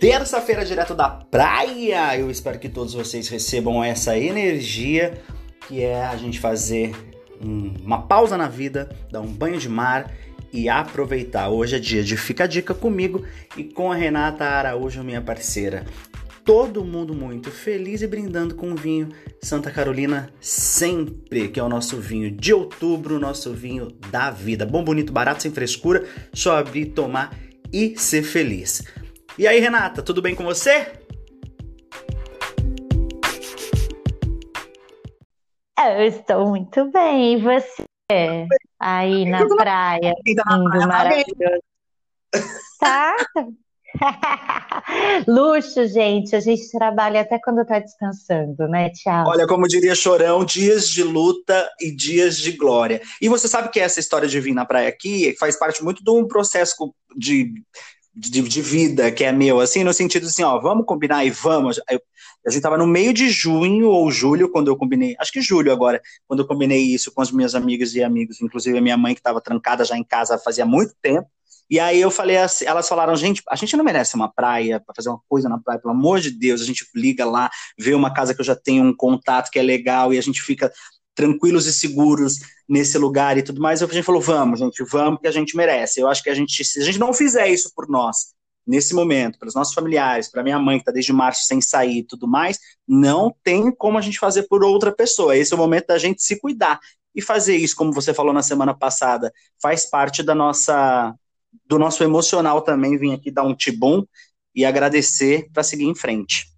terça-feira direto da praia. Eu espero que todos vocês recebam essa energia que é a gente fazer um, uma pausa na vida, dar um banho de mar e aproveitar. Hoje é dia de Fica a Dica comigo e com a Renata Araújo, minha parceira. Todo mundo muito feliz e brindando com vinho Santa Carolina sempre, que é o nosso vinho de outubro, nosso vinho da vida. Bom, bonito, barato, sem frescura, só abrir, tomar e ser feliz. E aí, Renata, tudo bem com você? Eu estou muito bem. E você? Aí na praia, tá lindo, maravilhoso. Tá? Luxo, gente. A gente trabalha até quando tá descansando, né, Tiago? Olha, como diria Chorão, dias de luta e dias de glória. E você sabe que essa história de vir na praia aqui faz parte muito de um processo de de, de, vida que é meu, assim, no sentido assim, ó, vamos combinar e vamos. Eu, a gente tava no meio de junho ou julho, quando eu combinei, acho que julho agora, quando eu combinei isso com as minhas amigas e amigos, inclusive a minha mãe que estava trancada já em casa fazia muito tempo. E aí eu falei assim, elas falaram, gente, a gente não merece uma praia para fazer uma coisa na praia, pelo amor de Deus, a gente liga lá, vê uma casa que eu já tenho um contato que é legal e a gente fica tranquilos e seguros nesse lugar e tudo mais. A gente falou, vamos, gente, vamos, que a gente merece. Eu acho que a gente, se a gente não fizer isso por nós, nesse momento, para os nossos familiares, para minha mãe, que está desde março sem sair e tudo mais, não tem como a gente fazer por outra pessoa. Esse é o momento da gente se cuidar. E fazer isso, como você falou na semana passada, faz parte da nossa do nosso emocional também, vir aqui dar um tibum e agradecer para seguir em frente.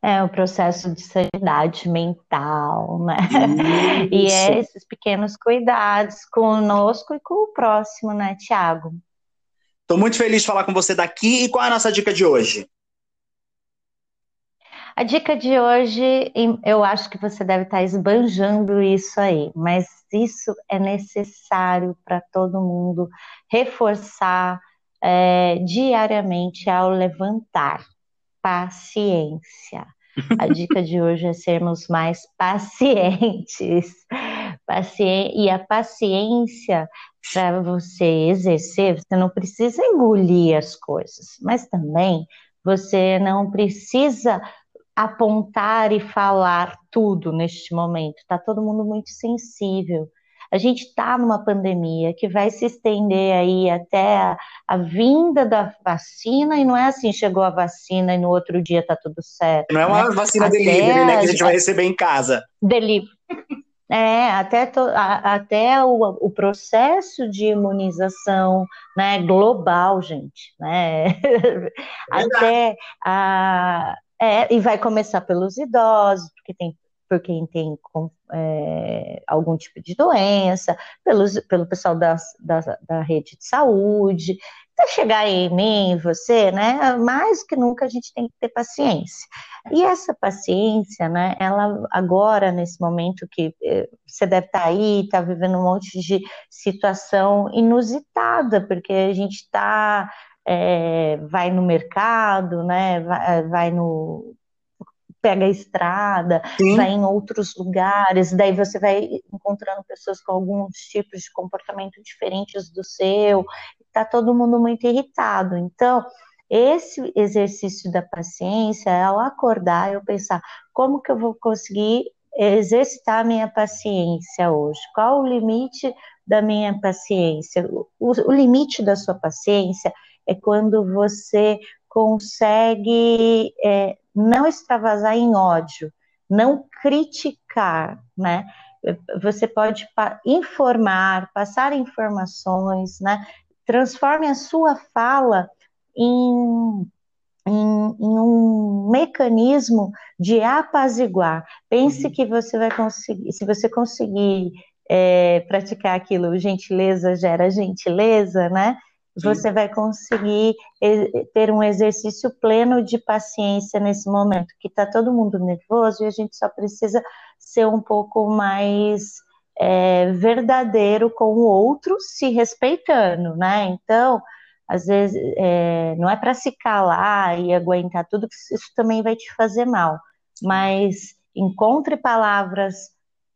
É o processo de sanidade mental, né? Isso. E é esses pequenos cuidados conosco e com o próximo, né, Tiago? Estou muito feliz de falar com você daqui. E qual é a nossa dica de hoje? A dica de hoje, eu acho que você deve estar esbanjando isso aí, mas isso é necessário para todo mundo reforçar é, diariamente ao levantar paciência. A dica de hoje é sermos mais pacientes. Paci e a paciência para você exercer, você não precisa engolir as coisas, mas também você não precisa apontar e falar tudo neste momento. Está todo mundo muito sensível. A gente está numa pandemia que vai se estender aí até a, a, vinda da vacina, e não é assim, chegou a vacina e no outro dia está tudo certo. Não é uma né? vacina até delivery, né, que a gente vai receber em casa. Delivery. É, até, to, a, até o, o, processo de imunização né, global, gente, né? até a, é, e vai começar pelos idosos, porque tem por quem tem é, algum tipo de doença, pelos, pelo pessoal da, da, da rede de saúde, até chegar em mim, você, né? Mais que nunca a gente tem que ter paciência. E essa paciência, né? Ela agora, nesse momento que eh, você deve estar aí, está vivendo um monte de situação inusitada, porque a gente está é, vai no mercado, né? Vai, vai no pega a estrada, Sim. vai em outros lugares, daí você vai encontrando pessoas com alguns tipos de comportamento diferentes do seu, está todo mundo muito irritado. Então, esse exercício da paciência é ao acordar eu pensar como que eu vou conseguir exercitar a minha paciência hoje? Qual o limite da minha paciência? O, o limite da sua paciência é quando você consegue é, não extravasar em ódio, não criticar, né? Você pode informar, passar informações, né? Transforme a sua fala em, em, em um mecanismo de apaziguar. Pense uhum. que você vai conseguir, se você conseguir é, praticar aquilo, gentileza gera gentileza, né? Você vai conseguir ter um exercício pleno de paciência nesse momento, que está todo mundo nervoso e a gente só precisa ser um pouco mais é, verdadeiro com o outro, se respeitando, né? Então, às vezes, é, não é para se calar e aguentar tudo, que isso também vai te fazer mal, mas encontre palavras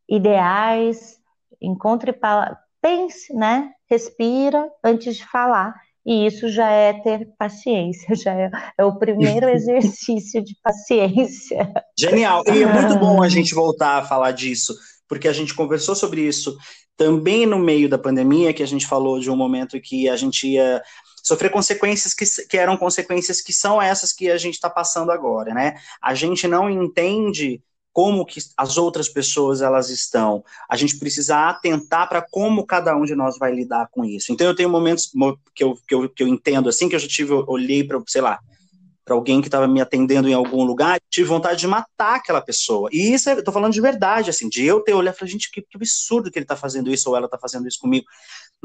ideais, encontre palavras pense, né? Respira antes de falar E isso já é ter paciência, já é, é o primeiro exercício de paciência. Genial. E é muito bom a gente voltar a falar disso, porque a gente conversou sobre isso também no meio da pandemia, que a gente falou de um momento que a gente ia sofrer consequências que, que eram consequências que são essas que a gente está passando agora, né? A gente não entende como que as outras pessoas elas estão. A gente precisa atentar para como cada um de nós vai lidar com isso. Então eu tenho momentos que eu, que eu, que eu entendo assim, que eu já tive, olhei para, sei lá, para alguém que estava me atendendo em algum lugar, tive vontade de matar aquela pessoa. E isso, é, eu tô falando de verdade, assim, de eu ter olhado e falar, gente, que, que, absurdo que ele está fazendo isso ou ela está fazendo isso comigo.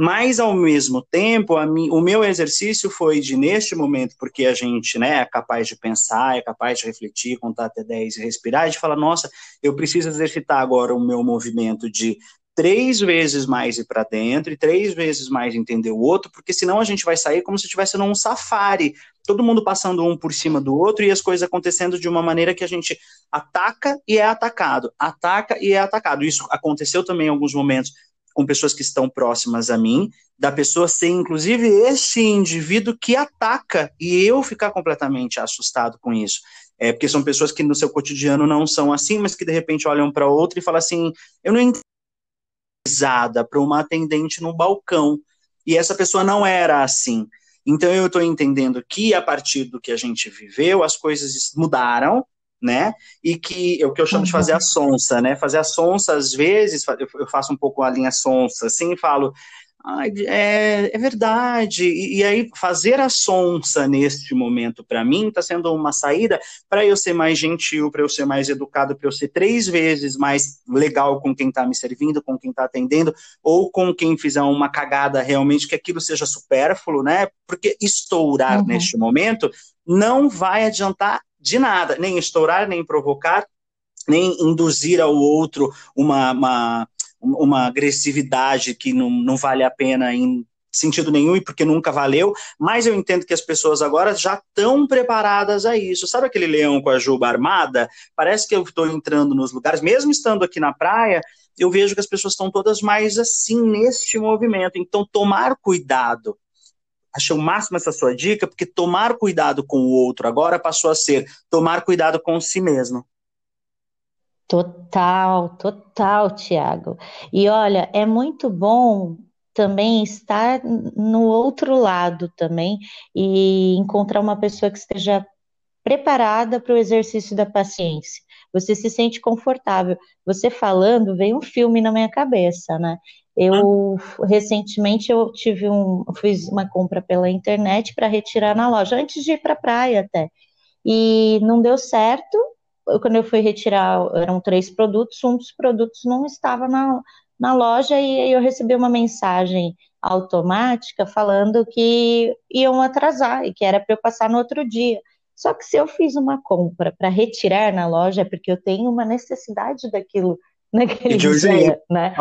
Mas, ao mesmo tempo, mim, o meu exercício foi de, neste momento, porque a gente né, é capaz de pensar, é capaz de refletir, contar até 10 e respirar, de falar, nossa, eu preciso exercitar agora o meu movimento de três vezes mais ir para dentro e três vezes mais entender o outro, porque senão a gente vai sair como se estivesse num safari, todo mundo passando um por cima do outro e as coisas acontecendo de uma maneira que a gente ataca e é atacado, ataca e é atacado. Isso aconteceu também em alguns momentos com pessoas que estão próximas a mim, da pessoa ser inclusive esse indivíduo que ataca e eu ficar completamente assustado com isso. É porque são pessoas que no seu cotidiano não são assim, mas que de repente olham para outra e falam assim: eu não entendo para uma atendente no balcão. E essa pessoa não era assim. Então eu estou entendendo que a partir do que a gente viveu, as coisas mudaram, né? E que é o que eu chamo uhum. de fazer a sonsa, né? Fazer a sonsa, às vezes, eu faço um pouco a linha sonsa, assim, e falo, Ai, é, é verdade. E, e, aí, fazer a sonsa neste momento, para mim, está sendo uma saída para eu ser mais gentil, para eu ser mais educado, para eu ser três vezes mais legal com quem está me servindo, com quem está atendendo, ou com quem fizer uma cagada realmente, que aquilo seja supérfluo, né? Porque estourar uhum. neste momento não vai adiantar de nada, nem estourar, nem provocar, nem induzir ao outro uma, uma uma agressividade que não, não vale a pena em sentido nenhum e porque nunca valeu, mas eu entendo que as pessoas agora já estão preparadas a isso. Sabe aquele leão com a juba armada? Parece que eu estou entrando nos lugares, mesmo estando aqui na praia, eu vejo que as pessoas estão todas mais assim neste movimento. Então, tomar cuidado. Achei o máximo essa sua dica, porque tomar cuidado com o outro agora passou a ser tomar cuidado com si mesmo. Total, total, Tiago. E olha, é muito bom também estar no outro lado também e encontrar uma pessoa que esteja preparada para o exercício da paciência. Você se sente confortável. Você falando, veio um filme na minha cabeça, né? Eu recentemente eu tive um, fiz uma compra pela internet para retirar na loja antes de ir para a praia até. E não deu certo, quando eu fui retirar, eram três produtos, um dos produtos não estava na, na loja e eu recebi uma mensagem automática falando que iam atrasar e que era para eu passar no outro dia. Só que se eu fiz uma compra para retirar na loja é porque eu tenho uma necessidade daquilo naquele dia, urgência. né?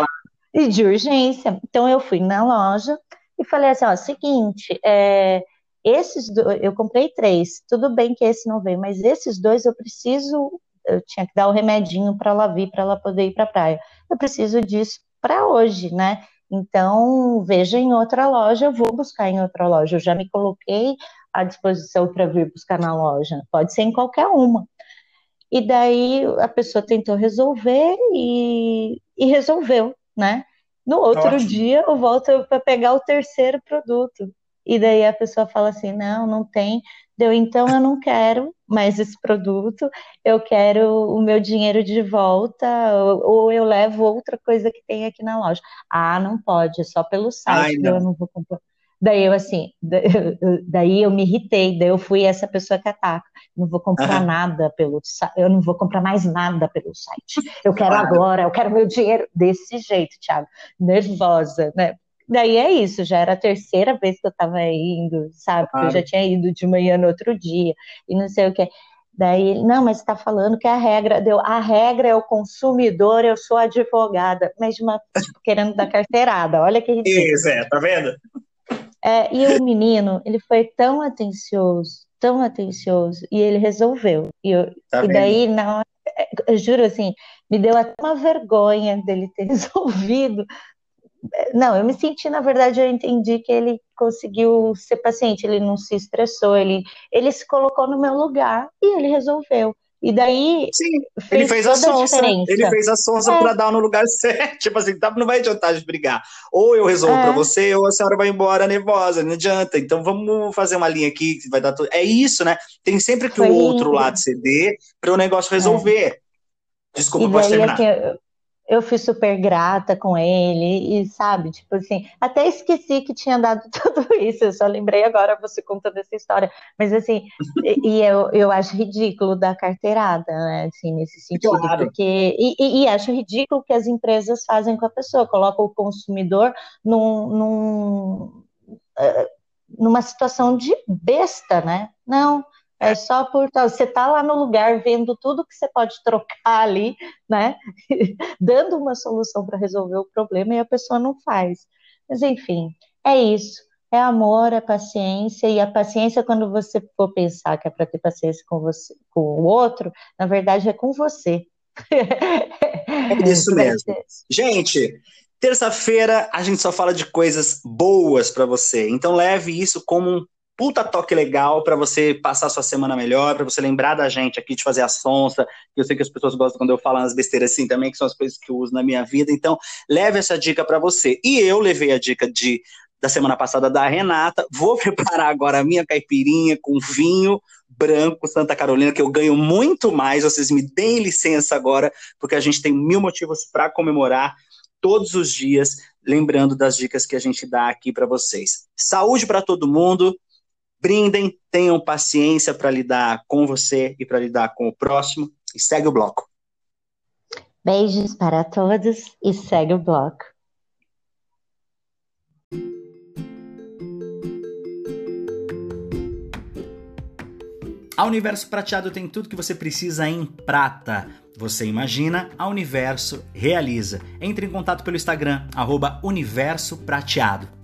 E de urgência. Então eu fui na loja e falei assim, ó, seguinte, é, esses dois, eu comprei três, tudo bem que esse não veio, mas esses dois eu preciso, eu tinha que dar o remedinho para ela vir, para ela poder ir para a praia. Eu preciso disso para hoje, né? Então, veja em outra loja, eu vou buscar em outra loja. Eu já me coloquei à disposição para vir buscar na loja. Pode ser em qualquer uma. E daí a pessoa tentou resolver e, e resolveu, né? No outro Ótimo. dia, eu volto para pegar o terceiro produto e daí a pessoa fala assim: não, não tem. Deu, então eu não quero mais esse produto, eu quero o meu dinheiro de volta, ou, ou eu levo outra coisa que tem aqui na loja. Ah, não pode, é só pelo site, Ai, eu não vou comprar. Daí eu assim, daí eu me irritei, daí eu fui essa pessoa que ataca. Não vou comprar uhum. nada pelo eu não vou comprar mais nada pelo site. Eu quero claro. agora, eu quero meu dinheiro desse jeito, Thiago, nervosa, né? Daí é isso, já era a terceira vez que eu tava indo, sabe? Porque eu já tinha ido de manhã no outro dia, e não sei o que. Daí não, mas está falando que a regra deu. A regra é o consumidor, eu sou advogada, mas uma, tipo, querendo dar carteirada. Olha que ridículo. Isso, é, tá vendo? É, e o menino, ele foi tão atencioso, tão atencioso, e ele resolveu. E, eu, tá e daí, na eu juro assim, me deu até uma vergonha dele ter resolvido, não, eu me senti, na verdade, eu entendi que ele conseguiu ser paciente, ele não se estressou, ele, ele se colocou no meu lugar e ele resolveu. E daí. Sim, fez ele fez a sonsa. Ele fez a sonsa é. para dar no lugar certo. Tipo assim, tá, não vai adiantar de brigar. Ou eu resolvo é. para você, ou a senhora vai embora nervosa. Não adianta. Então vamos fazer uma linha aqui que vai dar tudo. É isso, né? Tem sempre que Foi o outro lado ceder para o negócio resolver. É. Desculpa, pode terminar. Aqui, eu fui super grata com ele, e sabe, tipo assim, até esqueci que tinha dado tudo isso, eu só lembrei agora você contando essa história, mas assim, e, e eu, eu acho ridículo da carteirada, né, assim, nesse sentido, claro. porque, e, e, acho ridículo que as empresas fazem com a pessoa, colocam o consumidor num, num, uh, numa situação de besta, né, não, é só por você tá lá no lugar vendo tudo que você pode trocar ali, né? Dando uma solução para resolver o problema e a pessoa não faz. Mas enfim, é isso. É amor, é paciência, e a paciência, quando você for pensar que é para ter paciência com você, com o outro, na verdade é com você. É isso mesmo. Gente, terça-feira a gente só fala de coisas boas para você. Então leve isso como um puta toque legal para você passar sua semana melhor, para você lembrar da gente aqui, de fazer a sonsa, eu sei que as pessoas gostam quando eu falo umas besteiras assim também, que são as coisas que eu uso na minha vida. Então, leve essa dica para você. E eu levei a dica de da semana passada da Renata. Vou preparar agora a minha caipirinha com vinho branco Santa Carolina, que eu ganho muito mais. Vocês me deem licença agora, porque a gente tem mil motivos para comemorar todos os dias, lembrando das dicas que a gente dá aqui para vocês. Saúde para todo mundo brindem, tenham paciência para lidar com você e para lidar com o próximo e segue o bloco. Beijos para todos e segue o bloco. A Universo Prateado tem tudo que você precisa em prata. Você imagina, a Universo realiza. Entre em contato pelo Instagram, arroba Universo Prateado.